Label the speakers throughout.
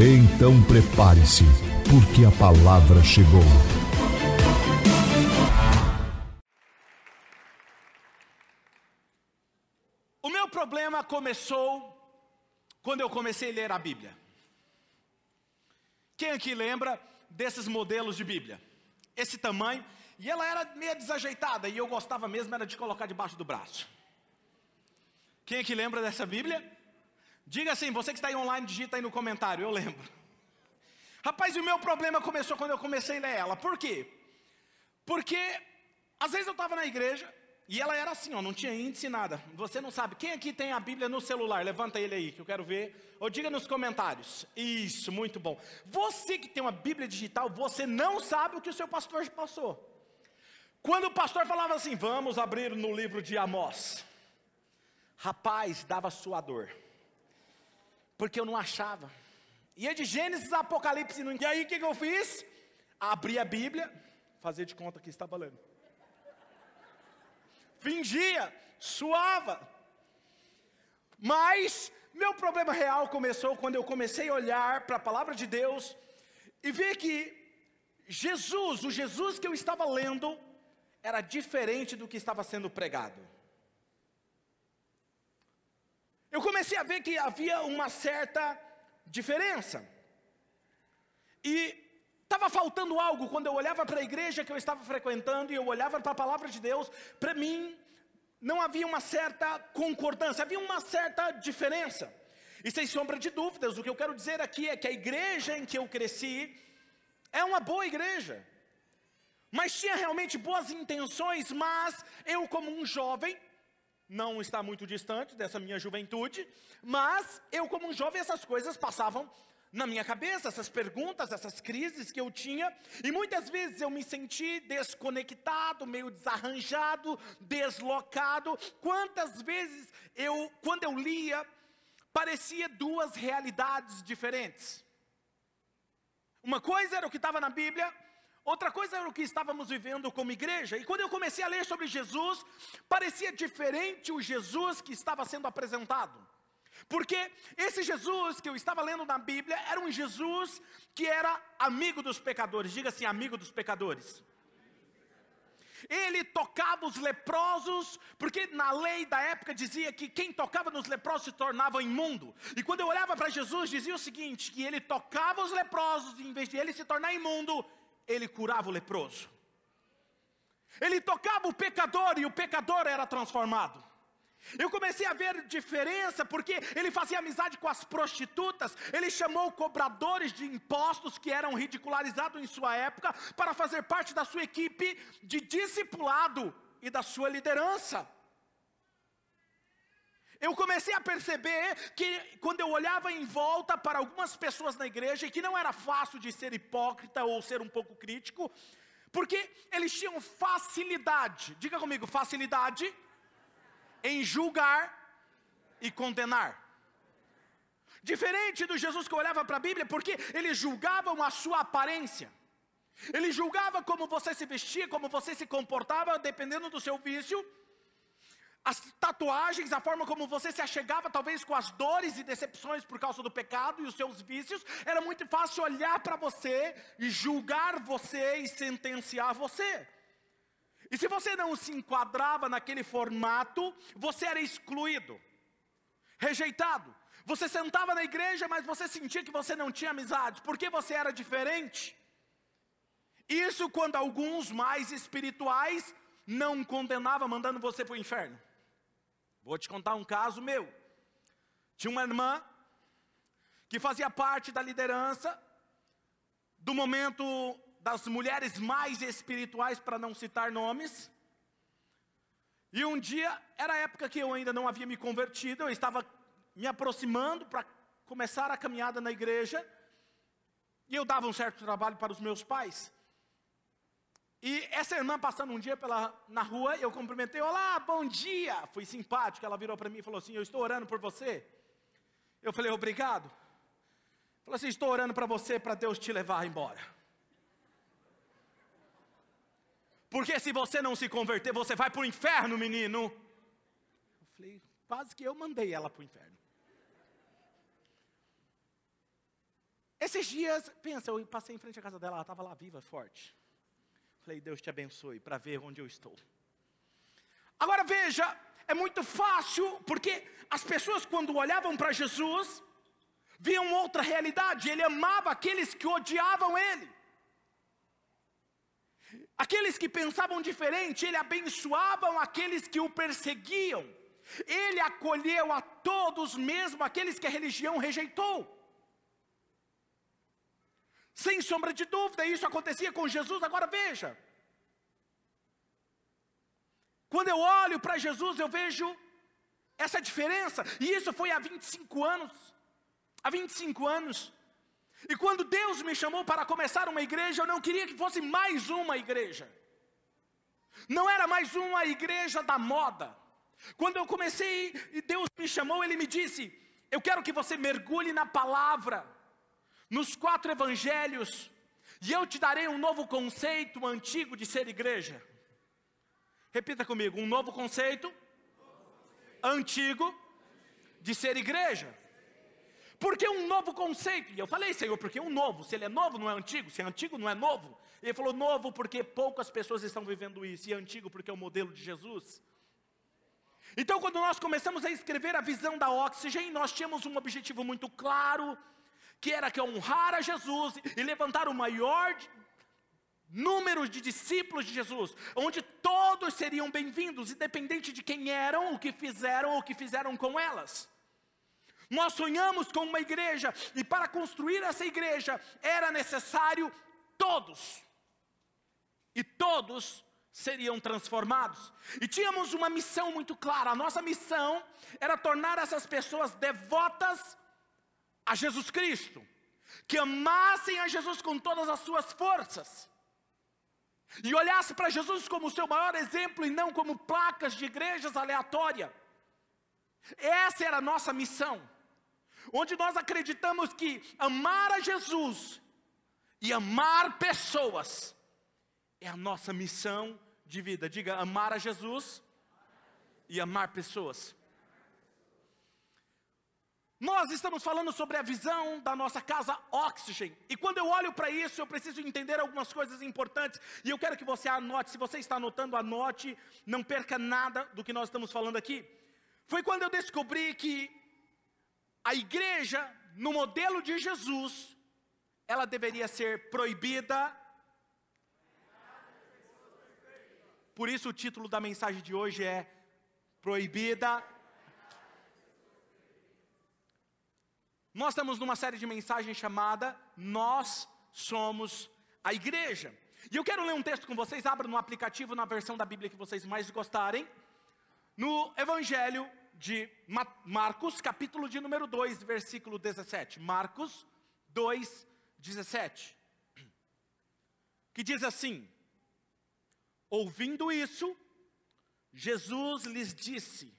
Speaker 1: Então prepare-se, porque a palavra chegou.
Speaker 2: O meu problema começou quando eu comecei a ler a Bíblia. Quem aqui lembra desses modelos de Bíblia? Esse tamanho, e ela era meio desajeitada, e eu gostava mesmo era de colocar debaixo do braço. Quem aqui lembra dessa Bíblia? Diga assim, você que está aí online, digita aí no comentário, eu lembro. Rapaz, o meu problema começou quando eu comecei a ler ela. Por quê? Porque às vezes eu estava na igreja e ela era assim, ó, não tinha índice nada. Você não sabe. Quem aqui tem a Bíblia no celular? Levanta ele aí, que eu quero ver. Ou diga nos comentários. Isso, muito bom. Você que tem uma Bíblia digital, você não sabe o que o seu pastor passou. Quando o pastor falava assim, vamos abrir no livro de Amós. Rapaz, dava suador. Porque eu não achava. Ia de Gênesis a Apocalipse. E aí o que, que eu fiz? Abri a Bíblia, fazer de conta que estava lendo. Fingia, suava. Mas meu problema real começou quando eu comecei a olhar para a palavra de Deus e ver que Jesus, o Jesus que eu estava lendo, era diferente do que estava sendo pregado. Eu comecei a ver que havia uma certa diferença. E estava faltando algo quando eu olhava para a igreja que eu estava frequentando e eu olhava para a palavra de Deus, para mim não havia uma certa concordância, havia uma certa diferença. E sem sombra de dúvidas, o que eu quero dizer aqui é que a igreja em que eu cresci é uma boa igreja. Mas tinha realmente boas intenções, mas eu como um jovem não está muito distante dessa minha juventude, mas eu, como um jovem, essas coisas passavam na minha cabeça, essas perguntas, essas crises que eu tinha, e muitas vezes eu me senti desconectado, meio desarranjado, deslocado. Quantas vezes eu, quando eu lia, parecia duas realidades diferentes. Uma coisa era o que estava na Bíblia, Outra coisa era o que estávamos vivendo como igreja. E quando eu comecei a ler sobre Jesus, parecia diferente o Jesus que estava sendo apresentado. Porque esse Jesus que eu estava lendo na Bíblia era um Jesus que era amigo dos pecadores. Diga assim, amigo dos pecadores. Ele tocava os leprosos, porque na lei da época dizia que quem tocava nos leprosos se tornava imundo. E quando eu olhava para Jesus, dizia o seguinte: que ele tocava os leprosos, e em vez de ele se tornar imundo, ele curava o leproso. Ele tocava o pecador e o pecador era transformado. Eu comecei a ver diferença porque ele fazia amizade com as prostitutas, ele chamou cobradores de impostos que eram ridicularizados em sua época para fazer parte da sua equipe de discipulado e da sua liderança. Eu comecei a perceber que quando eu olhava em volta para algumas pessoas na igreja, e que não era fácil de ser hipócrita ou ser um pouco crítico, porque eles tinham facilidade, diga comigo, facilidade em julgar e condenar. Diferente do Jesus que olhava para a Bíblia, porque eles julgavam a sua aparência. Ele julgava como você se vestia, como você se comportava, dependendo do seu vício as tatuagens, a forma como você se achegava, talvez com as dores e decepções por causa do pecado e os seus vícios, era muito fácil olhar para você e julgar você e sentenciar você. E se você não se enquadrava naquele formato, você era excluído, rejeitado. Você sentava na igreja, mas você sentia que você não tinha amizades, porque você era diferente. Isso quando alguns mais espirituais não condenavam, mandando você para o inferno. Vou te contar um caso meu. Tinha uma irmã que fazia parte da liderança do momento das mulheres mais espirituais, para não citar nomes. E um dia, era a época que eu ainda não havia me convertido, eu estava me aproximando para começar a caminhada na igreja. E eu dava um certo trabalho para os meus pais. E essa irmã passando um dia pela, na rua, eu cumprimentei, olá, bom dia. Fui simpático, ela virou para mim e falou assim, eu estou orando por você. Eu falei, obrigado. Falou assim, estou orando para você, para Deus te levar embora. Porque se você não se converter, você vai para o inferno, menino. Eu falei, quase que eu mandei ela para o inferno. Esses dias, pensa, eu passei em frente à casa dela, ela estava lá viva, forte. Falei, Deus te abençoe, para ver onde eu estou. Agora veja, é muito fácil, porque as pessoas quando olhavam para Jesus, viam outra realidade, ele amava aqueles que odiavam ele. Aqueles que pensavam diferente, ele abençoava aqueles que o perseguiam. Ele acolheu a todos, mesmo aqueles que a religião rejeitou. Sem sombra de dúvida, isso acontecia com Jesus. Agora veja. Quando eu olho para Jesus, eu vejo essa diferença. E isso foi há 25 anos. Há 25 anos. E quando Deus me chamou para começar uma igreja, eu não queria que fosse mais uma igreja. Não era mais uma igreja da moda. Quando eu comecei e Deus me chamou, Ele me disse: Eu quero que você mergulhe na palavra nos quatro evangelhos, e eu te darei um novo conceito antigo de ser igreja. Repita comigo: um novo conceito antigo de ser igreja. Por que um novo conceito? E eu falei, Senhor, porque um novo, se ele é novo, não é antigo, se é antigo, não é novo. Ele falou, novo, porque poucas pessoas estão vivendo isso, e é antigo, porque é o modelo de Jesus. Então, quando nós começamos a escrever a visão da Oxygen, nós tínhamos um objetivo muito claro, que era que honrar a Jesus e levantar o maior número de discípulos de Jesus, onde todos seriam bem-vindos, independente de quem eram, o que fizeram ou o que fizeram com elas. Nós sonhamos com uma igreja, e para construir essa igreja era necessário todos, e todos seriam transformados. E tínhamos uma missão muito clara: a nossa missão era tornar essas pessoas devotas a Jesus Cristo, que amassem a Jesus com todas as suas forças, e olhasse para Jesus como seu maior exemplo e não como placas de igrejas aleatórias. Essa era a nossa missão, onde nós acreditamos que amar a Jesus e amar pessoas é a nossa missão de vida. Diga, amar a Jesus e amar pessoas. Nós estamos falando sobre a visão da nossa casa Oxygen. E quando eu olho para isso, eu preciso entender algumas coisas importantes. E eu quero que você anote. Se você está anotando, anote. Não perca nada do que nós estamos falando aqui. Foi quando eu descobri que a igreja, no modelo de Jesus, ela deveria ser proibida. Por isso o título da mensagem de hoje é Proibida Nós estamos numa série de mensagens chamada Nós Somos a Igreja. E eu quero ler um texto com vocês, abra no aplicativo, na versão da Bíblia que vocês mais gostarem. No Evangelho de Marcos, capítulo de número 2, versículo 17. Marcos 2, 17. Que diz assim: Ouvindo isso, Jesus lhes disse: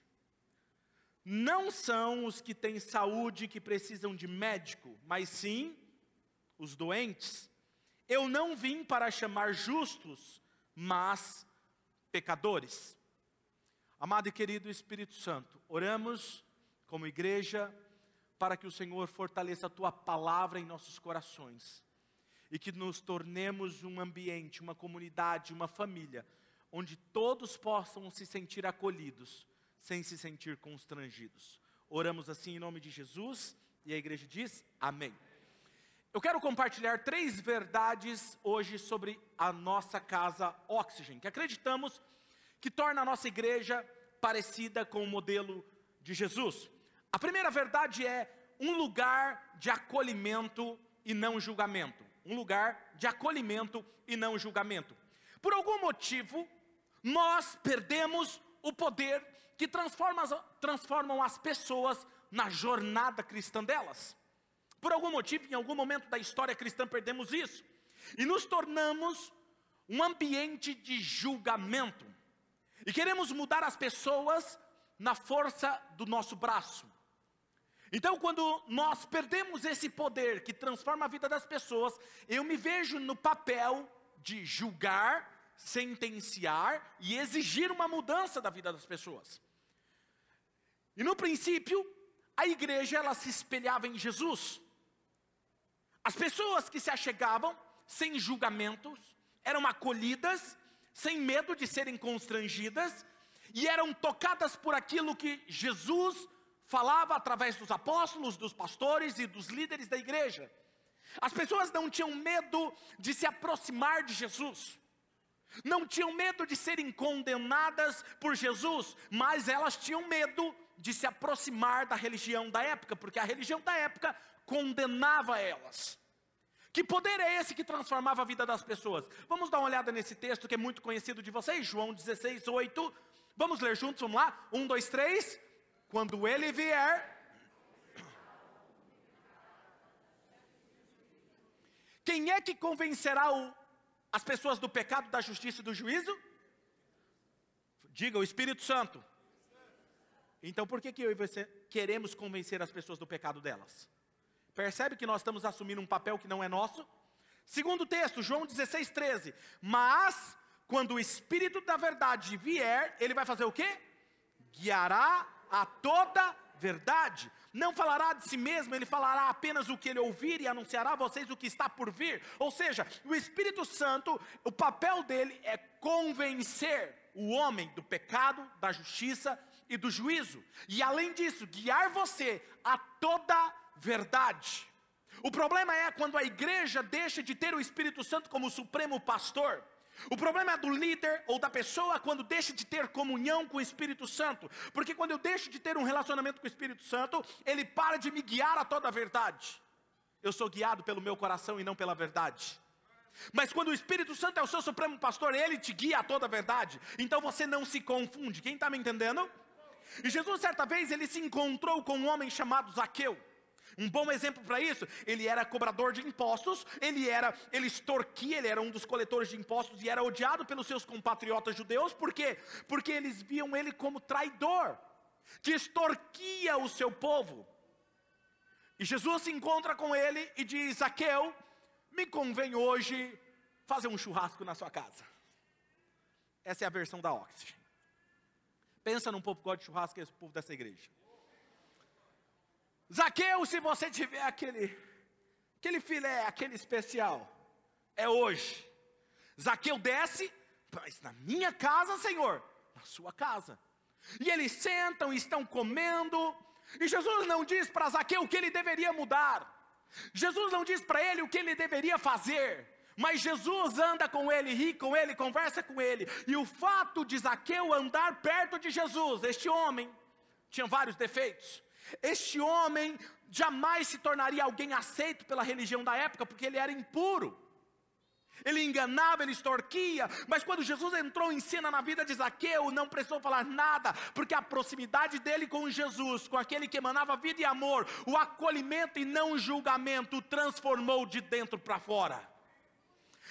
Speaker 2: não são os que têm saúde que precisam de médico, mas sim os doentes. Eu não vim para chamar justos, mas pecadores. Amado e querido Espírito Santo, oramos como igreja para que o Senhor fortaleça a tua palavra em nossos corações e que nos tornemos um ambiente, uma comunidade, uma família, onde todos possam se sentir acolhidos sem se sentir constrangidos. Oramos assim em nome de Jesus e a igreja diz amém. Eu quero compartilhar três verdades hoje sobre a nossa casa Oxygen, que acreditamos que torna a nossa igreja parecida com o modelo de Jesus. A primeira verdade é um lugar de acolhimento e não julgamento. Um lugar de acolhimento e não julgamento. Por algum motivo, nós perdemos o poder que transforma, transformam as pessoas na jornada cristã delas. Por algum motivo, em algum momento da história cristã, perdemos isso e nos tornamos um ambiente de julgamento. E queremos mudar as pessoas na força do nosso braço. Então, quando nós perdemos esse poder que transforma a vida das pessoas, eu me vejo no papel de julgar, sentenciar e exigir uma mudança da vida das pessoas. E no princípio, a igreja ela se espelhava em Jesus. As pessoas que se achegavam sem julgamentos, eram acolhidas, sem medo de serem constrangidas, e eram tocadas por aquilo que Jesus falava através dos apóstolos, dos pastores e dos líderes da igreja. As pessoas não tinham medo de se aproximar de Jesus, não tinham medo de serem condenadas por Jesus, mas elas tinham medo de se aproximar da religião da época, porque a religião da época condenava elas. Que poder é esse que transformava a vida das pessoas? Vamos dar uma olhada nesse texto que é muito conhecido de vocês, João 16, 8. Vamos ler juntos, vamos lá? Um, dois, três. Quando ele vier. Quem é que convencerá o, as pessoas do pecado, da justiça e do juízo? Diga, o Espírito Santo. Então por que, que eu e você queremos convencer as pessoas do pecado delas? Percebe que nós estamos assumindo um papel que não é nosso? Segundo texto, João 16, 13. Mas, quando o Espírito da verdade vier, ele vai fazer o quê? Guiará a toda verdade. Não falará de si mesmo, ele falará apenas o que ele ouvir e anunciará a vocês o que está por vir. Ou seja, o Espírito Santo, o papel dele é convencer o homem do pecado, da justiça e do juízo. E além disso, guiar você a toda verdade. O problema é quando a igreja deixa de ter o Espírito Santo como supremo pastor. O problema é do líder ou da pessoa quando deixa de ter comunhão com o Espírito Santo. Porque quando eu deixo de ter um relacionamento com o Espírito Santo, ele para de me guiar a toda a verdade. Eu sou guiado pelo meu coração e não pela verdade. Mas quando o Espírito Santo é o seu supremo pastor, ele te guia a toda a verdade. Então você não se confunde. Quem está me entendendo? E Jesus, certa vez, ele se encontrou com um homem chamado Zaqueu. Um bom exemplo para isso, ele era cobrador de impostos, ele era, ele extorquia, ele era um dos coletores de impostos e era odiado pelos seus compatriotas judeus, por quê? Porque eles viam ele como traidor, que extorquia o seu povo. E Jesus se encontra com ele e diz: Zaqueu, me convém hoje fazer um churrasco na sua casa. Essa é a versão da Oxygen. Pensa num povo que gosta de churrasco, que é esse povo dessa igreja. Zaqueu, se você tiver aquele, aquele filé, aquele especial, é hoje. Zaqueu desce, mas na minha casa, Senhor, na sua casa. E eles sentam estão comendo, e Jesus não diz para Zaqueu o que ele deveria mudar. Jesus não diz para ele o que ele deveria fazer. Mas Jesus anda com ele, ri com ele, conversa com ele. E o fato de Zaqueu andar perto de Jesus, este homem, tinha vários defeitos. Este homem jamais se tornaria alguém aceito pela religião da época, porque ele era impuro. Ele enganava, ele extorquia, mas quando Jesus entrou em cena na vida de Zaqueu, não precisou falar nada, porque a proximidade dele com Jesus, com aquele que emanava vida e amor, o acolhimento e não o julgamento, o transformou de dentro para fora.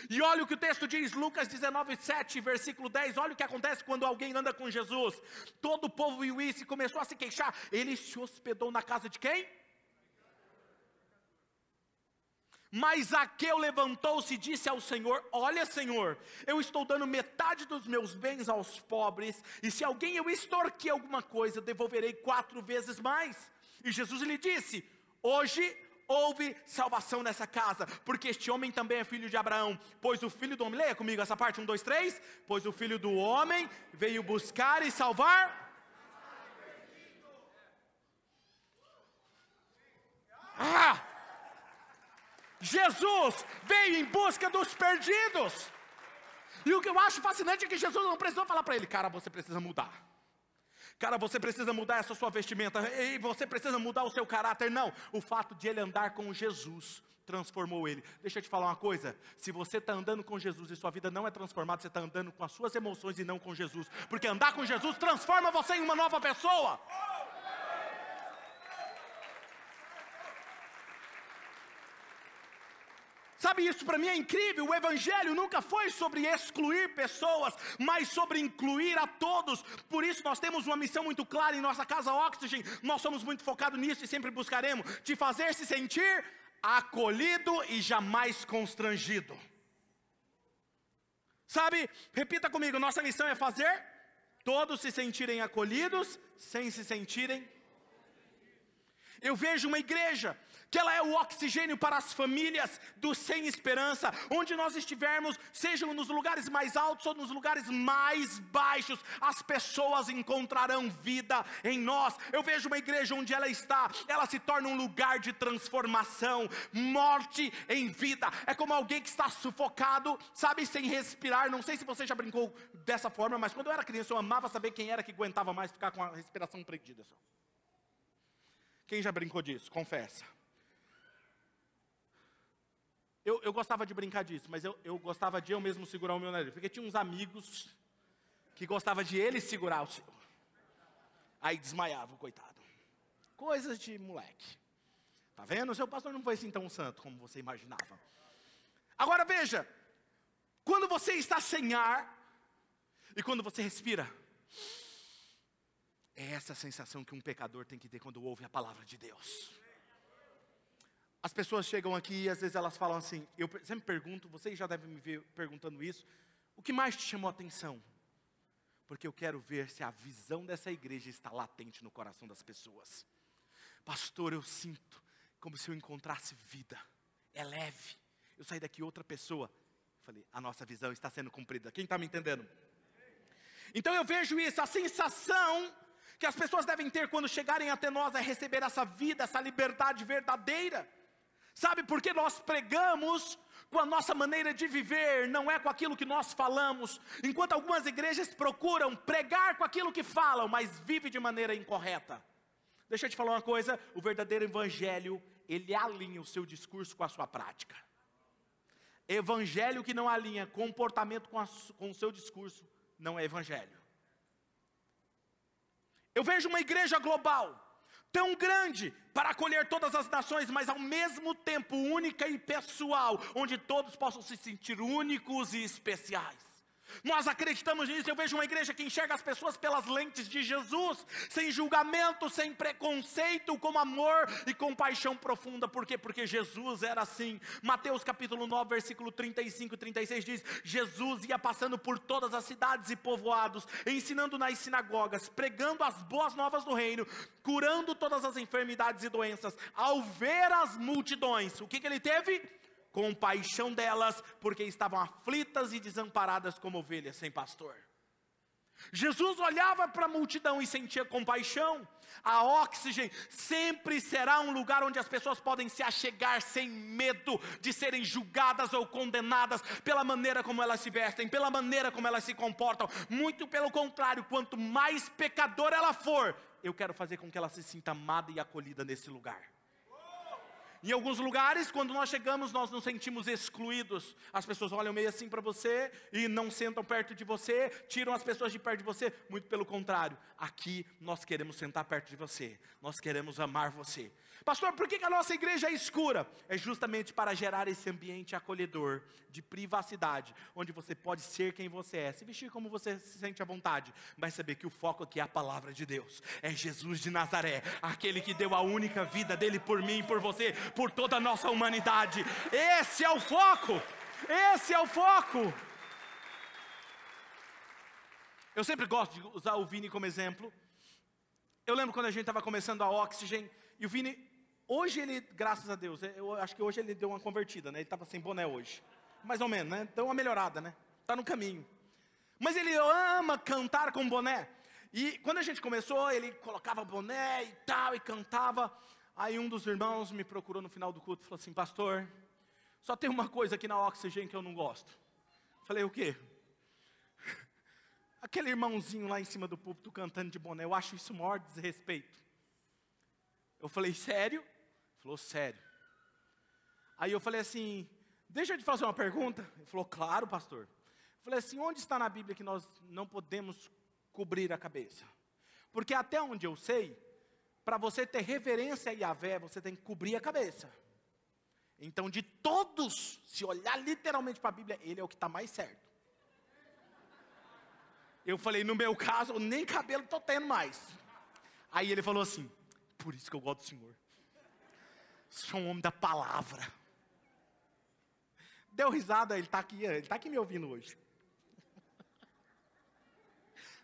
Speaker 2: E olha o que o texto diz, Lucas 19, 7, versículo 10. Olha o que acontece quando alguém anda com Jesus. Todo o povo viu isso e começou a se queixar. Ele se hospedou na casa de quem? Mas Zaqueu levantou-se e disse ao Senhor: Olha, Senhor, eu estou dando metade dos meus bens aos pobres, e se alguém eu extorquir alguma coisa, devolverei quatro vezes mais. E Jesus lhe disse: Hoje houve salvação nessa casa, porque este homem também é filho de Abraão, pois o filho do homem, leia comigo essa parte, um, dois, três, pois o filho do homem veio buscar e salvar. Ah! Jesus veio em busca dos perdidos. E o que eu acho fascinante é que Jesus não precisou falar para ele, cara, você precisa mudar. Cara, você precisa mudar essa sua vestimenta, e você precisa mudar o seu caráter. Não, o fato de ele andar com Jesus transformou ele. Deixa eu te falar uma coisa: se você está andando com Jesus e sua vida não é transformada, você está andando com as suas emoções e não com Jesus, porque andar com Jesus transforma você em uma nova pessoa. Sabe, isso para mim é incrível. O Evangelho nunca foi sobre excluir pessoas, mas sobre incluir a todos. Por isso, nós temos uma missão muito clara em nossa casa Oxygen. Nós somos muito focados nisso e sempre buscaremos te fazer se sentir acolhido e jamais constrangido. Sabe, repita comigo: nossa missão é fazer todos se sentirem acolhidos sem se sentirem. Eu vejo uma igreja que ela é o oxigênio para as famílias do sem esperança, onde nós estivermos, sejam nos lugares mais altos ou nos lugares mais baixos, as pessoas encontrarão vida em nós. Eu vejo uma igreja onde ela está, ela se torna um lugar de transformação, morte em vida. É como alguém que está sufocado, sabe, sem respirar. Não sei se você já brincou dessa forma, mas quando eu era criança eu amava saber quem era que aguentava mais ficar com a respiração prendida. Quem já brincou disso? Confessa. Eu, eu gostava de brincar disso, mas eu, eu gostava de eu mesmo segurar o meu nariz. Porque tinha uns amigos que gostavam de ele segurar o seu. Aí desmaiava, coitado. Coisas de moleque. Tá vendo? O seu pastor não foi assim tão santo como você imaginava. Agora veja, quando você está sem ar e quando você respira, é essa sensação que um pecador tem que ter quando ouve a palavra de Deus. As pessoas chegam aqui e às vezes elas falam assim, eu sempre pergunto, vocês já devem me ver perguntando isso, o que mais te chamou a atenção? Porque eu quero ver se a visão dessa igreja está latente no coração das pessoas. Pastor, eu sinto como se eu encontrasse vida, é leve. Eu saí daqui outra pessoa. Falei, a nossa visão está sendo cumprida. Quem está me entendendo? Então eu vejo isso, a sensação que as pessoas devem ter quando chegarem até nós é receber essa vida, essa liberdade verdadeira. Sabe, porque nós pregamos com a nossa maneira de viver, não é com aquilo que nós falamos. Enquanto algumas igrejas procuram pregar com aquilo que falam, mas vive de maneira incorreta. Deixa eu te falar uma coisa: o verdadeiro evangelho, ele alinha o seu discurso com a sua prática. Evangelho que não alinha comportamento com, a, com o seu discurso, não é evangelho. Eu vejo uma igreja global tão grande para acolher todas as nações, mas ao mesmo tempo única e pessoal, onde todos possam se sentir únicos e especiais. Nós acreditamos nisso. Eu vejo uma igreja que enxerga as pessoas pelas lentes de Jesus, sem julgamento, sem preconceito, com amor e compaixão profunda. Por quê? Porque Jesus era assim. Mateus capítulo 9, versículo 35 e 36 diz: Jesus ia passando por todas as cidades e povoados, ensinando nas sinagogas, pregando as boas novas do reino, curando todas as enfermidades e doenças. Ao ver as multidões, o que, que ele teve? Compaixão delas, porque estavam aflitas e desamparadas como ovelhas sem pastor. Jesus olhava para a multidão e sentia compaixão. A Oxygen sempre será um lugar onde as pessoas podem se achegar sem medo de serem julgadas ou condenadas pela maneira como elas se vestem, pela maneira como elas se comportam. Muito pelo contrário, quanto mais pecadora ela for, eu quero fazer com que ela se sinta amada e acolhida nesse lugar. Em alguns lugares, quando nós chegamos, nós nos sentimos excluídos. As pessoas olham meio assim para você e não sentam perto de você, tiram as pessoas de perto de você. Muito pelo contrário, aqui nós queremos sentar perto de você, nós queremos amar você. Pastor, por que a nossa igreja é escura? É justamente para gerar esse ambiente acolhedor, de privacidade, onde você pode ser quem você é, se vestir como você se sente à vontade, mas saber que o foco aqui é a palavra de Deus, é Jesus de Nazaré, aquele que deu a única vida dele por mim, por você, por toda a nossa humanidade. Esse é o foco, esse é o foco. Eu sempre gosto de usar o Vini como exemplo. Eu lembro quando a gente estava começando a Oxygen, e o Vini Hoje ele, graças a Deus, eu acho que hoje ele deu uma convertida, né? Ele estava sem boné hoje. Mais ou menos, né? Deu uma melhorada, né? Está no caminho. Mas ele ama cantar com boné. E quando a gente começou, ele colocava boné e tal, e cantava. Aí um dos irmãos me procurou no final do culto e falou assim: Pastor, só tem uma coisa aqui na Oxygen que eu não gosto. Falei: O quê? Aquele irmãozinho lá em cima do púlpito cantando de boné, eu acho isso maior desrespeito. Eu falei: Sério? Falou, sério. Aí eu falei assim, deixa eu te fazer uma pergunta. Ele falou, claro, pastor. Eu falei assim, onde está na Bíblia que nós não podemos cobrir a cabeça? Porque até onde eu sei, para você ter reverência a Yahvé, você tem que cobrir a cabeça. Então, de todos, se olhar literalmente para a Bíblia, ele é o que está mais certo. Eu falei, no meu caso, eu nem cabelo estou tendo mais. Aí ele falou assim: por isso que eu gosto do Senhor. Sou um homem da palavra. Deu risada, ele está aqui, ele está aqui me ouvindo hoje.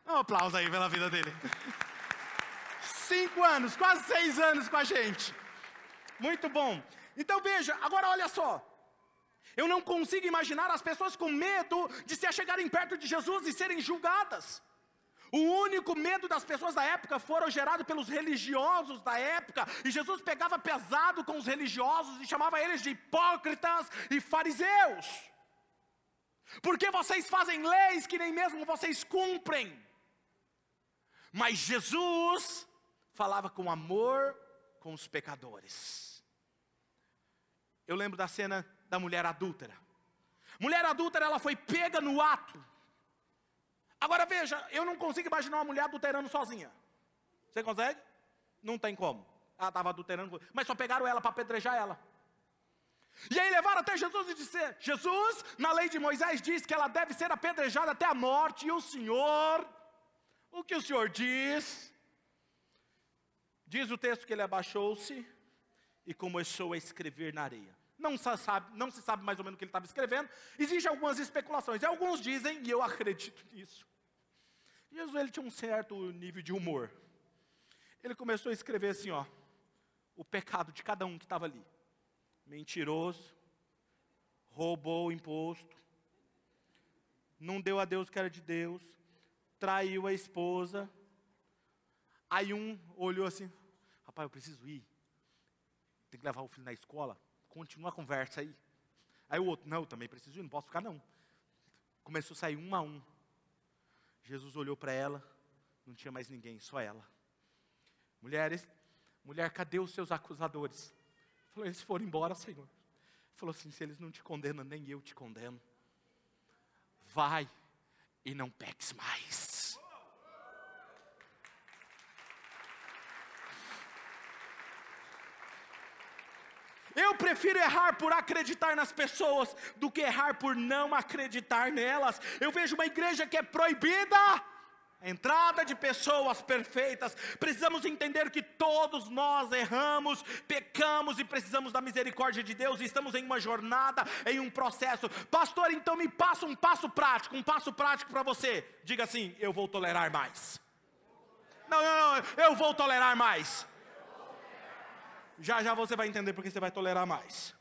Speaker 2: Um aplauso aí pela vida dele. Cinco anos, quase seis anos com a gente. Muito bom. Então veja, agora olha só. Eu não consigo imaginar as pessoas com medo de se achegarem perto de Jesus e serem julgadas. O único medo das pessoas da época foram gerado pelos religiosos da época, e Jesus pegava pesado com os religiosos e chamava eles de hipócritas e fariseus. Porque vocês fazem leis que nem mesmo vocês cumprem. Mas Jesus falava com amor com os pecadores. Eu lembro da cena da mulher adúltera. Mulher adúltera, ela foi pega no ato. Agora veja, eu não consigo imaginar uma mulher adulterando sozinha. Você consegue? Não tem como. Ela estava adulterando, mas só pegaram ela para apedrejar ela. E aí levaram até Jesus e disseram: Jesus, na lei de Moisés, diz que ela deve ser apedrejada até a morte, e o Senhor, o que o Senhor diz? Diz o texto que ele abaixou-se e começou a escrever na areia. Não se, sabe, não se sabe mais ou menos o que ele estava escrevendo. Existem algumas especulações. Alguns dizem, e eu acredito nisso. Jesus ele tinha um certo nível de humor. Ele começou a escrever assim, ó, o pecado de cada um que estava ali. Mentiroso, roubou o imposto, não deu a Deus o que era de Deus, traiu a esposa. Aí um olhou assim, rapaz, eu preciso ir. Tem que levar o filho na escola. Continua a conversa aí. Aí o outro, não, eu também preciso ir, não posso ficar não. Começou a sair um a um. Jesus olhou para ela, não tinha mais ninguém, só ela. Mulheres, mulher, cadê os seus acusadores? Falou, eles foram embora, Senhor. Falou assim: se eles não te condenam, nem eu te condeno. Vai e não peques mais. Eu prefiro errar por acreditar nas pessoas do que errar por não acreditar nelas. Eu vejo uma igreja que é proibida a entrada de pessoas perfeitas. Precisamos entender que todos nós erramos, pecamos e precisamos da misericórdia de Deus. Estamos em uma jornada, em um processo. Pastor, então me passa um passo prático, um passo prático para você. Diga assim: eu vou tolerar mais. Não, não, não, eu vou tolerar mais. Já já você vai entender porque você vai tolerar mais.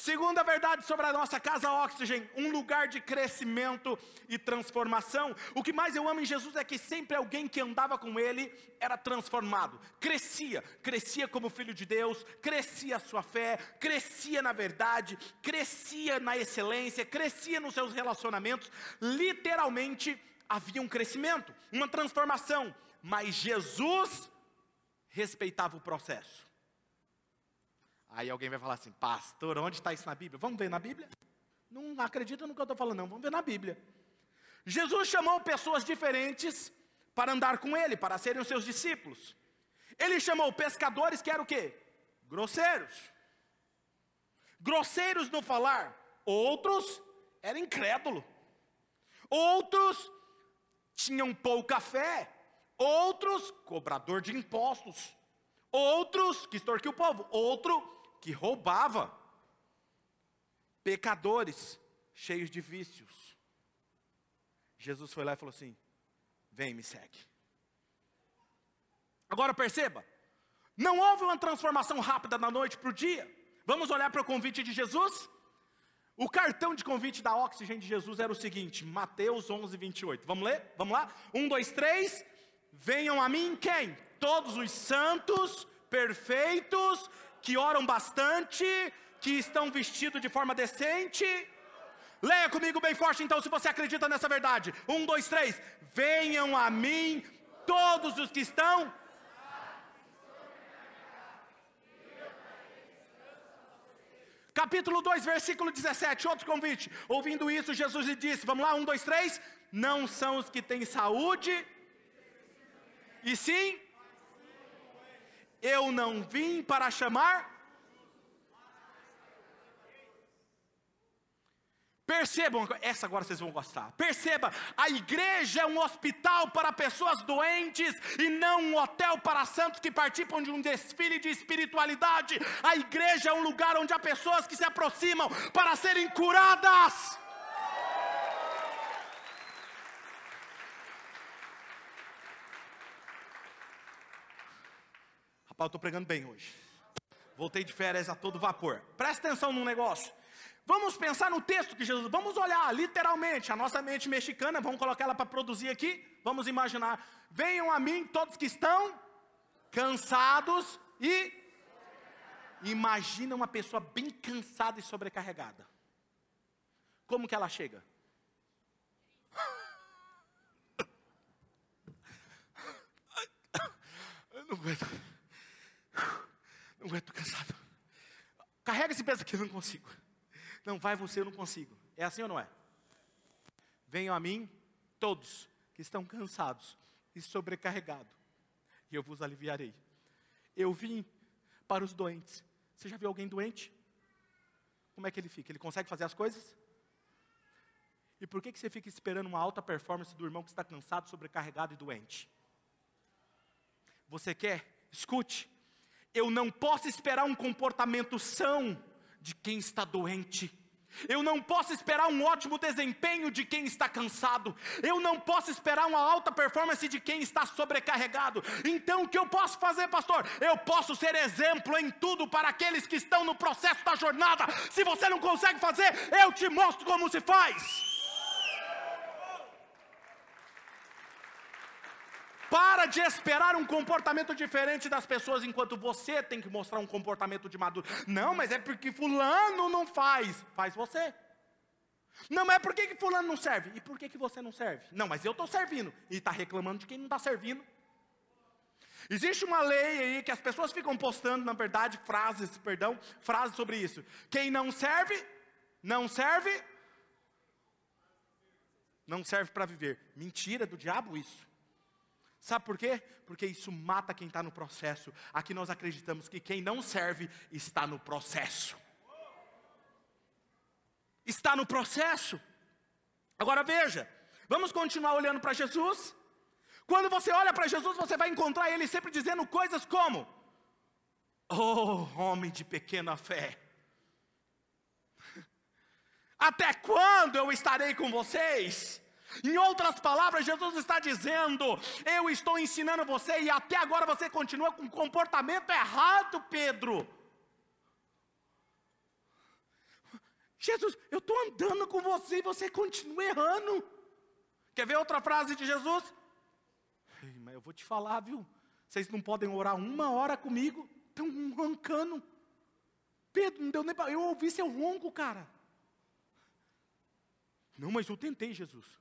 Speaker 2: Segunda verdade sobre a nossa casa Oxygen, um lugar de crescimento e transformação. O que mais eu amo em Jesus é que sempre alguém que andava com ele era transformado, crescia, crescia como filho de Deus, crescia a sua fé, crescia na verdade, crescia na excelência, crescia nos seus relacionamentos. Literalmente havia um crescimento, uma transformação, mas Jesus respeitava o processo. Aí alguém vai falar assim, pastor, onde está isso na Bíblia? Vamos ver na Bíblia? Não acredita no que eu estou falando, não. Vamos ver na Bíblia. Jesus chamou pessoas diferentes para andar com ele, para serem os seus discípulos. Ele chamou pescadores que eram o quê? Grosseiros. Grosseiros no falar. Outros eram incrédulos. Outros tinham pouca fé. Outros, cobrador de impostos. Outros, que extorquiu o povo. Outro, que roubava, pecadores cheios de vícios. Jesus foi lá e falou assim: Vem, me segue. Agora perceba, não houve uma transformação rápida da noite para o dia. Vamos olhar para o convite de Jesus? O cartão de convite da Oxigênio de Jesus era o seguinte, Mateus 11, 28. Vamos ler? Vamos lá? Um, dois, três. Venham a mim quem? Todos os santos, perfeitos que oram bastante, que estão vestidos de forma decente. Leia comigo bem forte, então, se você acredita nessa verdade. Um, dois, três. Venham a mim todos os que estão. Capítulo 2, versículo 17, outro convite. Ouvindo isso, Jesus lhe disse: Vamos lá, um, dois, três. Não são os que têm saúde, e sim eu não vim para chamar. Percebam, essa agora vocês vão gostar. Perceba, a igreja é um hospital para pessoas doentes e não um hotel para santos que participam de um desfile de espiritualidade. A igreja é um lugar onde há pessoas que se aproximam para serem curadas. Eu estou pregando bem hoje. Voltei de férias a todo vapor. Presta atenção num negócio. Vamos pensar no texto que Jesus, vamos olhar literalmente a nossa mente mexicana, vamos colocar ela para produzir aqui. Vamos imaginar: venham a mim todos que estão cansados e imagina uma pessoa bem cansada e sobrecarregada. Como que ela chega? Eu não aguento. Não aguento cansado. Carrega esse peso aqui, eu não consigo. Não, vai você, eu não consigo. É assim ou não é? Venham a mim todos que estão cansados e sobrecarregados, e eu vos aliviarei. Eu vim para os doentes. Você já viu alguém doente? Como é que ele fica? Ele consegue fazer as coisas? E por que, que você fica esperando uma alta performance do irmão que está cansado, sobrecarregado e doente? Você quer? Escute. Eu não posso esperar um comportamento são de quem está doente. Eu não posso esperar um ótimo desempenho de quem está cansado. Eu não posso esperar uma alta performance de quem está sobrecarregado. Então, o que eu posso fazer, pastor? Eu posso ser exemplo em tudo para aqueles que estão no processo da jornada. Se você não consegue fazer, eu te mostro como se faz. Para de esperar um comportamento diferente das pessoas enquanto você tem que mostrar um comportamento de maduro. Não, mas é porque fulano não faz. Faz você. Não, mas é porque que fulano não serve. E por que, que você não serve? Não, mas eu estou servindo. E está reclamando de quem não está servindo. Existe uma lei aí que as pessoas ficam postando, na verdade, frases, perdão, frases sobre isso. Quem não serve, não serve, não serve para viver. Mentira do diabo isso. Sabe por quê? Porque isso mata quem está no processo. Aqui nós acreditamos que quem não serve está no processo. Está no processo. Agora veja, vamos continuar olhando para Jesus. Quando você olha para Jesus, você vai encontrar ele sempre dizendo coisas como: Oh, homem de pequena fé. Até quando eu estarei com vocês? Em outras palavras, Jesus está dizendo: Eu estou ensinando você e até agora você continua com comportamento errado, Pedro. Jesus, eu estou andando com você e você continua errando. Quer ver outra frase de Jesus? Mas eu vou te falar, viu? Vocês não podem orar uma hora comigo, estão roncando. Pedro, não deu nem para. Eu ouvi seu ronco, cara. Não, mas eu tentei, Jesus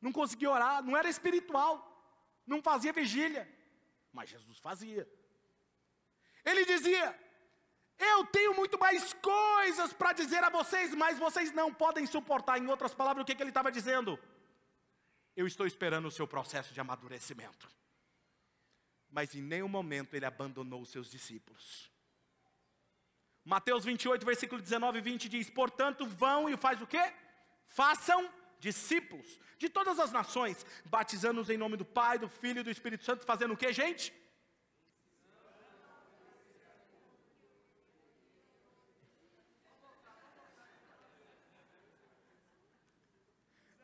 Speaker 2: não conseguia orar, não era espiritual, não fazia vigília, mas Jesus fazia. Ele dizia: Eu tenho muito mais coisas para dizer a vocês, mas vocês não podem suportar. Em outras palavras, o que, que ele estava dizendo? Eu estou esperando o seu processo de amadurecimento. Mas em nenhum momento ele abandonou os seus discípulos. Mateus 28, versículo 19 e 20 diz: Portanto, vão e faz o quê? Façam discípulos de todas as nações, batizando-os em nome do Pai, do Filho e do Espírito Santo, fazendo o que, gente?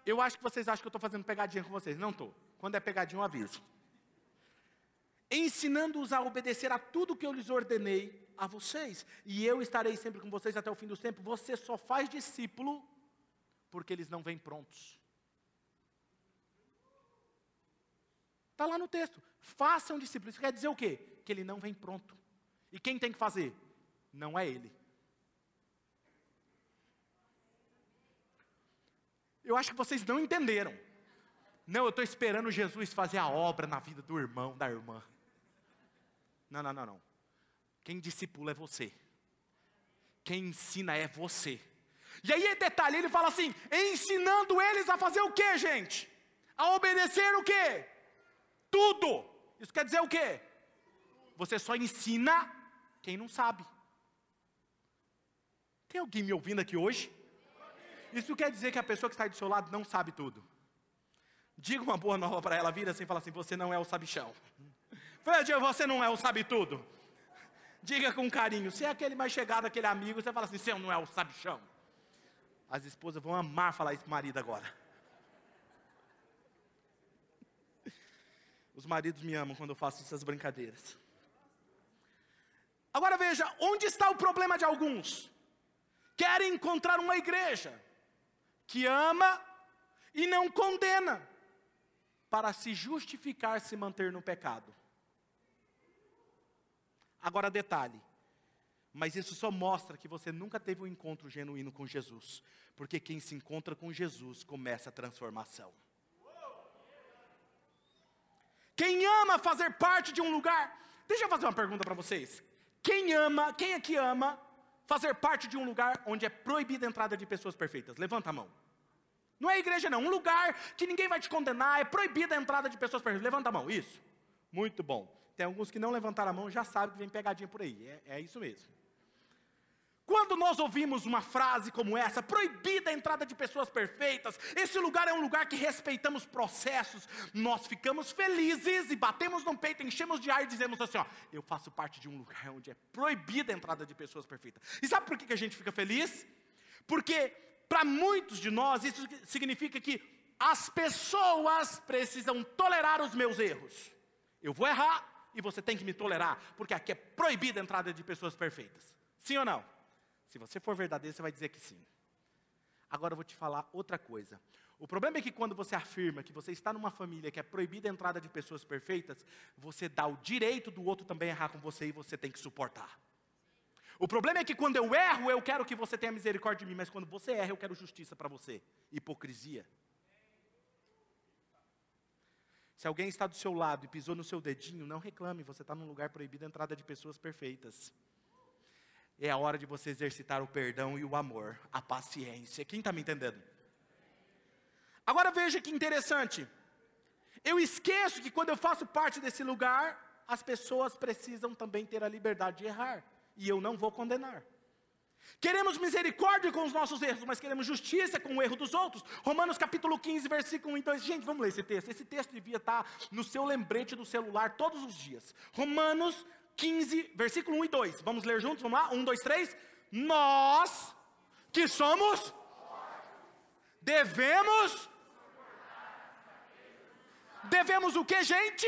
Speaker 2: Eu acho que vocês acham que eu estou fazendo pegadinha com vocês. Não estou. Quando é pegadinha, eu aviso. Ensinando-os a obedecer a tudo que eu lhes ordenei a vocês. E eu estarei sempre com vocês até o fim dos tempos. Você só faz discípulo porque eles não vêm prontos. Está lá no texto. Façam discípulos. Isso quer dizer o quê? Que ele não vem pronto. E quem tem que fazer? Não é ele. Eu acho que vocês não entenderam. Não, eu estou esperando Jesus fazer a obra na vida do irmão, da irmã. Não, não, não, não. Quem discipula é você. Quem ensina é você. E aí, detalhe, ele fala assim: ensinando eles a fazer o que, gente? A obedecer o que? Tudo. Isso quer dizer o que? Você só ensina quem não sabe. Tem alguém me ouvindo aqui hoje? Isso quer dizer que a pessoa que está do seu lado não sabe tudo. Diga uma boa nova para ela, vira assim e fala assim: Você não é o sabichão. Fala, você não é o sabe tudo. Diga com carinho. Se é aquele mais chegado, aquele amigo, você fala assim: Você não é o sabichão. As esposas vão amar falar isso o marido agora. Os maridos me amam quando eu faço essas brincadeiras. Agora veja, onde está o problema de alguns? Querem encontrar uma igreja que ama e não condena, para se justificar se manter no pecado. Agora, detalhe: mas isso só mostra que você nunca teve um encontro genuíno com Jesus, porque quem se encontra com Jesus começa a transformação. Quem ama fazer parte de um lugar, deixa eu fazer uma pergunta para vocês. Quem ama, quem aqui ama fazer parte de um lugar onde é proibida a entrada de pessoas perfeitas? Levanta a mão. Não é igreja não, um lugar que ninguém vai te condenar, é proibida a entrada de pessoas perfeitas. Levanta a mão, isso. Muito bom. Tem alguns que não levantaram a mão, já sabem que vem pegadinha por aí. É, é isso mesmo. Quando nós ouvimos uma frase como essa, proibida a entrada de pessoas perfeitas, esse lugar é um lugar que respeitamos processos, nós ficamos felizes e batemos no peito, enchemos de ar e dizemos assim: ó, eu faço parte de um lugar onde é proibida a entrada de pessoas perfeitas. E sabe por que a gente fica feliz? Porque para muitos de nós isso significa que as pessoas precisam tolerar os meus erros. Eu vou errar e você tem que me tolerar, porque aqui é proibida a entrada de pessoas perfeitas. Sim ou não? Se você for verdadeiro, você vai dizer que sim. Agora eu vou te falar outra coisa. O problema é que quando você afirma que você está numa família que é proibida a entrada de pessoas perfeitas, você dá o direito do outro também errar com você e você tem que suportar. O problema é que quando eu erro, eu quero que você tenha misericórdia de mim, mas quando você erra, eu quero justiça para você. Hipocrisia. Se alguém está do seu lado e pisou no seu dedinho, não reclame, você está num lugar proibido a entrada de pessoas perfeitas é a hora de você exercitar o perdão e o amor, a paciência. Quem está me entendendo? Agora veja que interessante. Eu esqueço que quando eu faço parte desse lugar, as pessoas precisam também ter a liberdade de errar. E eu não vou condenar. Queremos misericórdia com os nossos erros, mas queremos justiça com o erro dos outros. Romanos capítulo 15, versículo 1 e 2. Gente, vamos ler esse texto. Esse texto devia estar no seu lembrete do celular todos os dias. Romanos 15, versículo 1 e 2. Vamos ler juntos? Vamos lá? 1, 2, 3. Nós que somos devemos devemos o que, gente?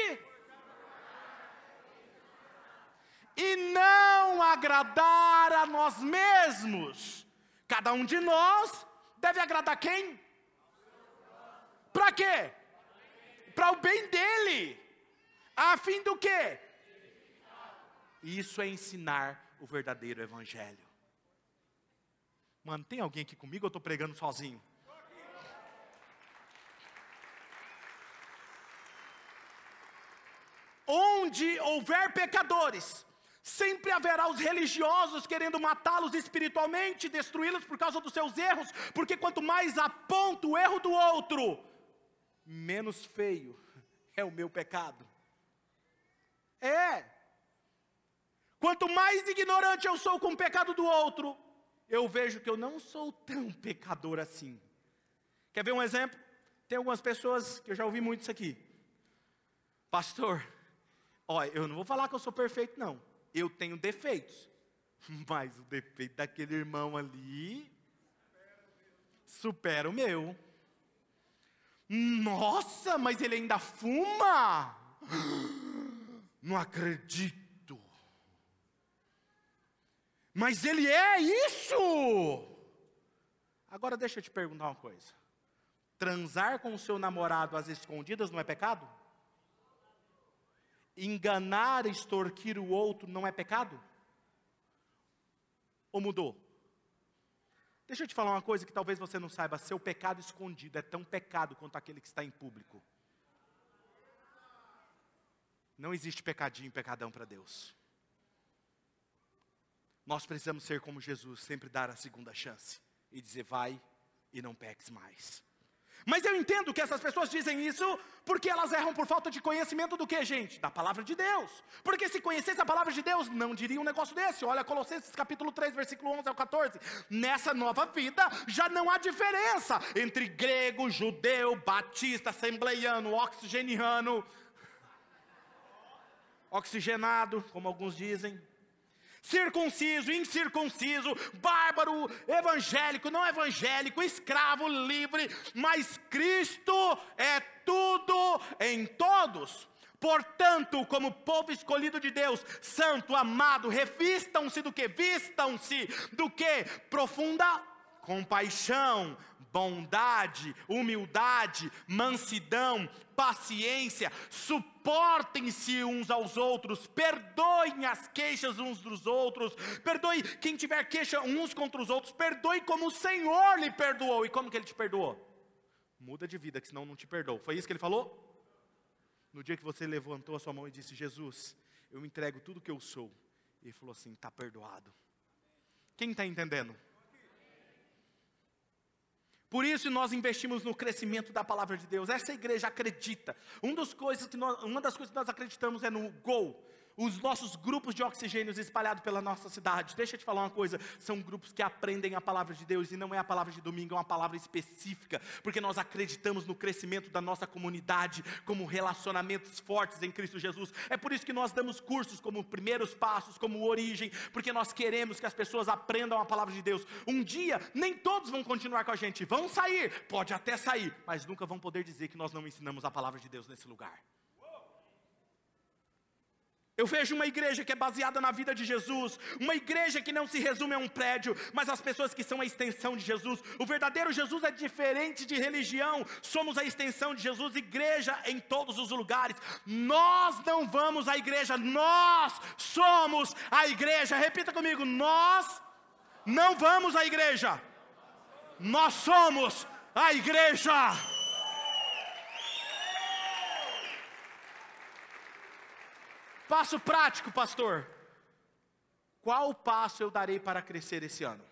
Speaker 2: E não agradar a nós mesmos. Cada um de nós deve agradar quem? Para quê? Para o bem dele. A fim do quê? E isso é ensinar o verdadeiro evangelho. Mano, tem alguém aqui comigo ou eu estou pregando sozinho? Onde houver pecadores, sempre haverá os religiosos querendo matá-los espiritualmente, destruí-los por causa dos seus erros, porque quanto mais aponto o erro do outro, menos feio é o meu pecado. É, Quanto mais ignorante eu sou com o pecado do outro, eu vejo que eu não sou tão pecador assim. Quer ver um exemplo? Tem algumas pessoas que eu já ouvi muito isso aqui. Pastor, olha, eu não vou falar que eu sou perfeito, não. Eu tenho defeitos. Mas o defeito daquele irmão ali supera o meu. Nossa, mas ele ainda fuma? Não acredito. Mas ele é isso! Agora deixa eu te perguntar uma coisa. Transar com o seu namorado às escondidas não é pecado? Enganar, extorquir o outro não é pecado? Ou mudou? Deixa eu te falar uma coisa que talvez você não saiba: seu pecado escondido é tão pecado quanto aquele que está em público. Não existe pecadinho, pecadão para Deus. Nós precisamos ser como Jesus, sempre dar a segunda chance e dizer: vai e não peques mais. Mas eu entendo que essas pessoas dizem isso porque elas erram por falta de conhecimento do que, gente? Da palavra de Deus. Porque se conhecesse a palavra de Deus, não diria um negócio desse. Olha Colossenses capítulo 3, versículo 11 ao 14. Nessa nova vida já não há diferença entre grego, judeu, batista, assembleiano, oxigeniano, oxigenado, como alguns dizem circunciso, incircunciso, bárbaro, evangélico, não evangélico, escravo, livre, mas Cristo é tudo em todos. Portanto, como povo escolhido de Deus, santo, amado, revistam-se do que? Vistam-se do que? Profunda compaixão, bondade, humildade, mansidão, paciência, suportem-se uns aos outros, perdoem as queixas uns dos outros, perdoe quem tiver queixa uns contra os outros, perdoe como o Senhor lhe perdoou. E como que ele te perdoou? Muda de vida, que senão não te perdoou. Foi isso que ele falou? No dia que você levantou a sua mão e disse: Jesus, eu entrego tudo que eu sou. Ele falou assim: está perdoado. Quem está entendendo? Por isso nós investimos no crescimento da palavra de Deus. Essa igreja acredita. Um coisas que nós, uma das coisas que nós acreditamos é no gol os nossos grupos de oxigênios espalhados pela nossa cidade. Deixa eu te falar uma coisa: são grupos que aprendem a palavra de Deus e não é a palavra de domingo, é uma palavra específica, porque nós acreditamos no crescimento da nossa comunidade, como relacionamentos fortes em Cristo Jesus. É por isso que nós damos cursos como primeiros passos, como origem, porque nós queremos que as pessoas aprendam a palavra de Deus. Um dia, nem todos vão continuar com a gente, vão sair, pode até sair, mas nunca vão poder dizer que nós não ensinamos a palavra de Deus nesse lugar. Eu vejo uma igreja que é baseada na vida de Jesus, uma igreja que não se resume a um prédio, mas as pessoas que são a extensão de Jesus. O verdadeiro Jesus é diferente de religião, somos a extensão de Jesus, igreja em todos os lugares. Nós não vamos à igreja, nós somos a igreja. Repita comigo: nós não vamos à igreja, nós somos a igreja. Passo prático, pastor. Qual passo eu darei para crescer esse ano?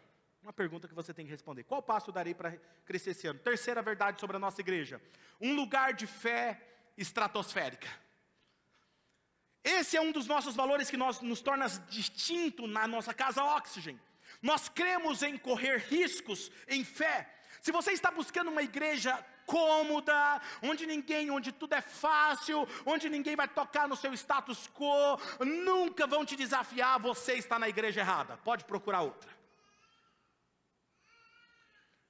Speaker 2: Uma pergunta que você tem que responder. Qual passo eu darei para crescer esse ano? Terceira verdade sobre a nossa igreja: um lugar de fé estratosférica. Esse é um dos nossos valores que nós, nos torna distinto na nossa casa Oxygen. Nós cremos em correr riscos em fé. Se você está buscando uma igreja cômoda, onde ninguém, onde tudo é fácil, onde ninguém vai tocar no seu status quo, nunca vão te desafiar, você está na igreja errada. Pode procurar outra.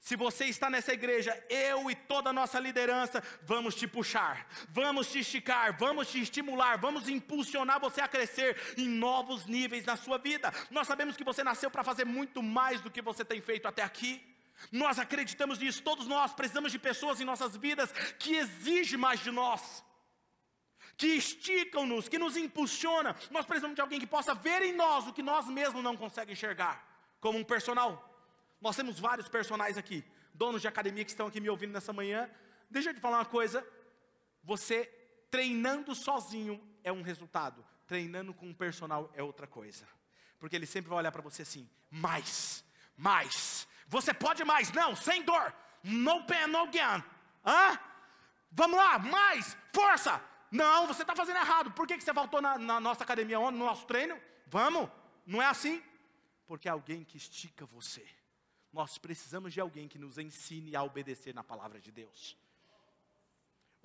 Speaker 2: Se você está nessa igreja, eu e toda a nossa liderança vamos te puxar, vamos te esticar, vamos te estimular, vamos impulsionar você a crescer em novos níveis na sua vida. Nós sabemos que você nasceu para fazer muito mais do que você tem feito até aqui. Nós acreditamos nisso, todos nós precisamos de pessoas em nossas vidas que exigem mais de nós, que esticam-nos, que nos impulsionam. Nós precisamos de alguém que possa ver em nós o que nós mesmos não conseguimos enxergar, como um personal. Nós temos vários personagens aqui, donos de academia que estão aqui me ouvindo nessa manhã. Deixa eu te falar uma coisa: você treinando sozinho é um resultado, treinando com um personal é outra coisa, porque ele sempre vai olhar para você assim: mais, mais você pode mais, não, sem dor. No pain, no gain. Hã? Vamos lá, mais, força. Não, você está fazendo errado. Por que, que você voltou na, na nossa academia no nosso treino? Vamos, não é assim? Porque é alguém que estica você. Nós precisamos de alguém que nos ensine a obedecer na palavra de Deus.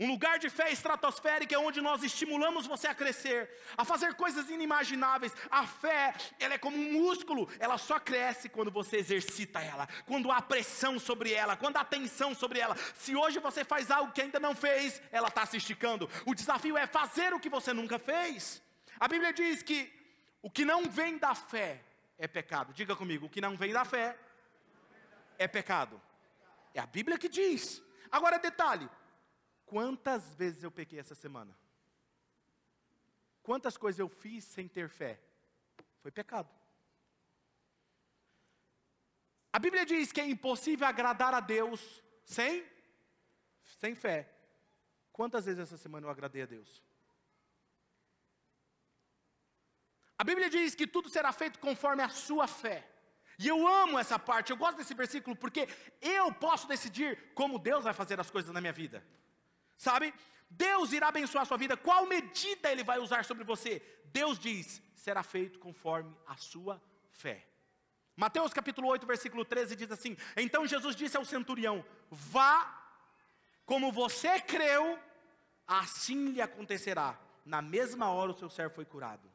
Speaker 2: Um lugar de fé estratosférica é onde nós estimulamos você a crescer, a fazer coisas inimagináveis. A fé, ela é como um músculo, ela só cresce quando você exercita ela, quando há pressão sobre ela, quando há tensão sobre ela. Se hoje você faz algo que ainda não fez, ela está se esticando. O desafio é fazer o que você nunca fez. A Bíblia diz que o que não vem da fé é pecado. Diga comigo, o que não vem da fé é pecado. É a Bíblia que diz. Agora detalhe, Quantas vezes eu pequei essa semana? Quantas coisas eu fiz sem ter fé? Foi pecado. A Bíblia diz que é impossível agradar a Deus sem sem fé. Quantas vezes essa semana eu agradei a Deus? A Bíblia diz que tudo será feito conforme a sua fé. E eu amo essa parte, eu gosto desse versículo porque eu posso decidir como Deus vai fazer as coisas na minha vida. Sabe? Deus irá abençoar a sua vida, qual medida Ele vai usar sobre você? Deus diz: será feito conforme a sua fé. Mateus capítulo 8, versículo 13 diz assim: Então Jesus disse ao centurião: Vá, como você creu, assim lhe acontecerá. Na mesma hora o seu servo foi curado.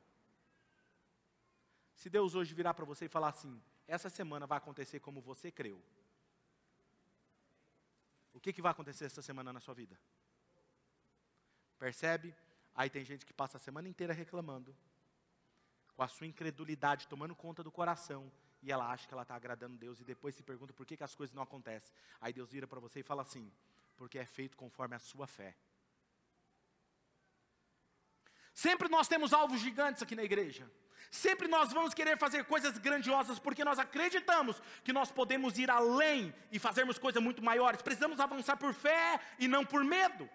Speaker 2: Se Deus hoje virar para você e falar assim: Essa semana vai acontecer como você creu. O que, que vai acontecer essa semana na sua vida? Percebe? Aí tem gente que passa a semana inteira reclamando, com a sua incredulidade tomando conta do coração, e ela acha que ela está agradando Deus, e depois se pergunta por que, que as coisas não acontecem. Aí Deus vira para você e fala assim: porque é feito conforme a sua fé. Sempre nós temos alvos gigantes aqui na igreja. Sempre nós vamos querer fazer coisas grandiosas porque nós acreditamos que nós podemos ir além e fazermos coisas muito maiores. Precisamos avançar por fé e não por medo.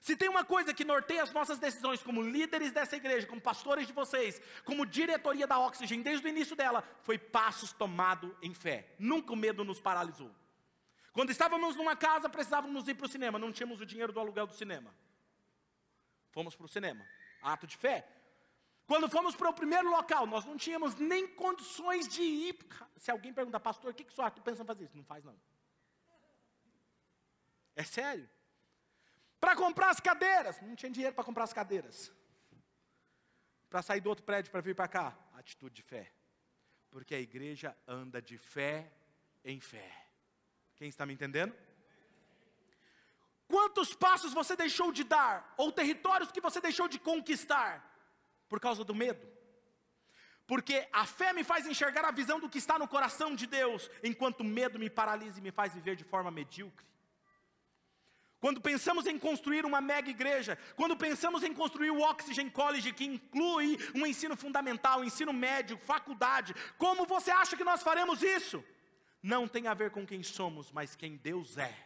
Speaker 2: Se tem uma coisa que norteia as nossas decisões como líderes dessa igreja, como pastores de vocês, como diretoria da Oxygen, desde o início dela, foi passos tomados em fé. Nunca o medo nos paralisou. Quando estávamos numa casa, precisávamos ir para o cinema, não tínhamos o dinheiro do aluguel do cinema. Fomos para o cinema. Ato de fé. Quando fomos para o primeiro local, nós não tínhamos nem condições de ir. Se alguém perguntar, pastor, o que, que o senhor está pensando fazer isso? Não faz não. É sério. Para comprar as cadeiras, não tinha dinheiro para comprar as cadeiras. Para sair do outro prédio para vir para cá, atitude de fé. Porque a igreja anda de fé em fé. Quem está me entendendo? Quantos passos você deixou de dar, ou territórios que você deixou de conquistar, por causa do medo? Porque a fé me faz enxergar a visão do que está no coração de Deus, enquanto o medo me paralisa e me faz viver de forma medíocre. Quando pensamos em construir uma mega igreja, quando pensamos em construir o Oxygen College, que inclui um ensino fundamental, ensino médio, faculdade, como você acha que nós faremos isso? Não tem a ver com quem somos, mas quem Deus é.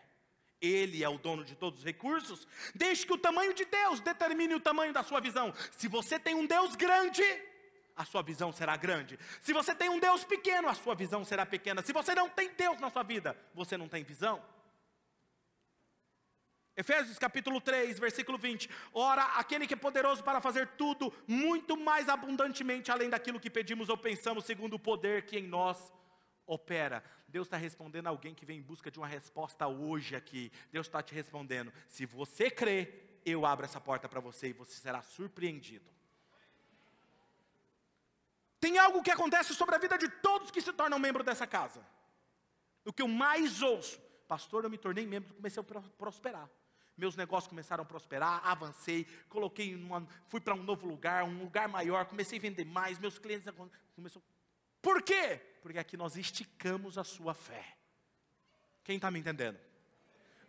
Speaker 2: Ele é o dono de todos os recursos. Deixe que o tamanho de Deus determine o tamanho da sua visão. Se você tem um Deus grande, a sua visão será grande. Se você tem um Deus pequeno, a sua visão será pequena. Se você não tem Deus na sua vida, você não tem visão. Efésios capítulo 3, versículo 20. Ora, aquele que é poderoso para fazer tudo muito mais abundantemente além daquilo que pedimos ou pensamos, segundo o poder que em nós opera. Deus está respondendo a alguém que vem em busca de uma resposta hoje aqui. Deus está te respondendo: se você crê, eu abro essa porta para você e você será surpreendido. Tem algo que acontece sobre a vida de todos que se tornam membro dessa casa. O que eu mais ouço, pastor, eu me tornei membro, comecei a prosperar meus negócios começaram a prosperar, avancei, coloquei uma, fui para um novo lugar, um lugar maior, comecei a vender mais, meus clientes começou. Por quê? Porque aqui nós esticamos a sua fé. Quem está me entendendo?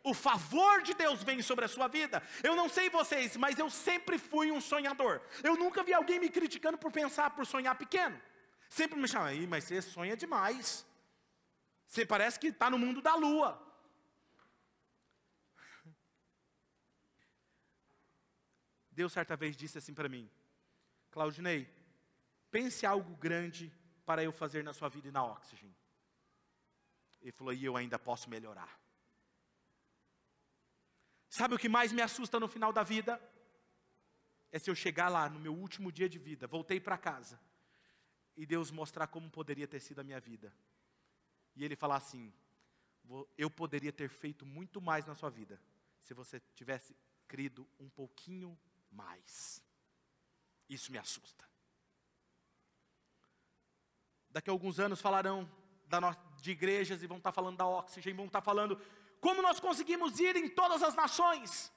Speaker 2: O favor de Deus vem sobre a sua vida. Eu não sei vocês, mas eu sempre fui um sonhador. Eu nunca vi alguém me criticando por pensar, por sonhar pequeno. Sempre me chamam, mas você sonha demais. Você parece que está no mundo da lua. Deus certa vez disse assim para mim: Claudinei, pense algo grande para eu fazer na sua vida e na Oxygen. Ele falou: e eu ainda posso melhorar. Sabe o que mais me assusta no final da vida? É se eu chegar lá no meu último dia de vida, voltei para casa, e Deus mostrar como poderia ter sido a minha vida. E Ele falar assim: eu poderia ter feito muito mais na sua vida, se você tivesse crido um pouquinho mais. Isso me assusta. Daqui a alguns anos falarão de igrejas e vão estar falando da Oxygen, vão estar falando como nós conseguimos ir em todas as nações.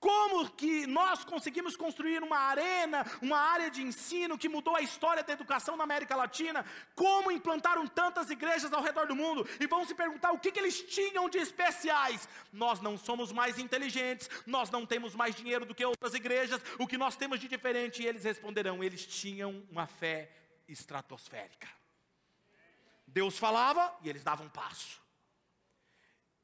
Speaker 2: Como que nós conseguimos construir uma arena, uma área de ensino que mudou a história da educação na América Latina? Como implantaram tantas igrejas ao redor do mundo? E vão se perguntar o que, que eles tinham de especiais. Nós não somos mais inteligentes, nós não temos mais dinheiro do que outras igrejas, o que nós temos de diferente? E eles responderão: eles tinham uma fé estratosférica. Deus falava e eles davam passo.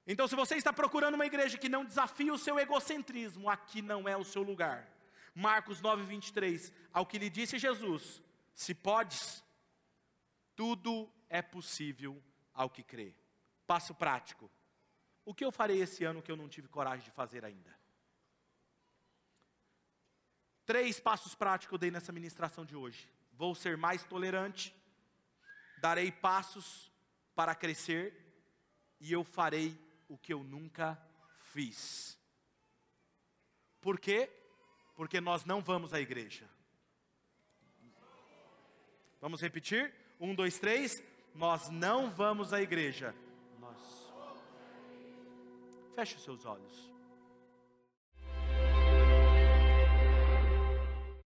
Speaker 2: Então, se você está procurando uma igreja que não desafia o seu egocentrismo, aqui não é o seu lugar. Marcos 9, 23. Ao que lhe disse Jesus: Se podes, Tudo é possível ao que crê. Passo prático. O que eu farei esse ano que eu não tive coragem de fazer ainda? Três passos práticos eu dei nessa ministração de hoje. Vou ser mais tolerante, darei passos para crescer e eu farei o que eu nunca fiz. Por quê? Porque nós não vamos à igreja. Vamos repetir? Um, dois, três. Nós não vamos à igreja. Nós. Feche os seus olhos.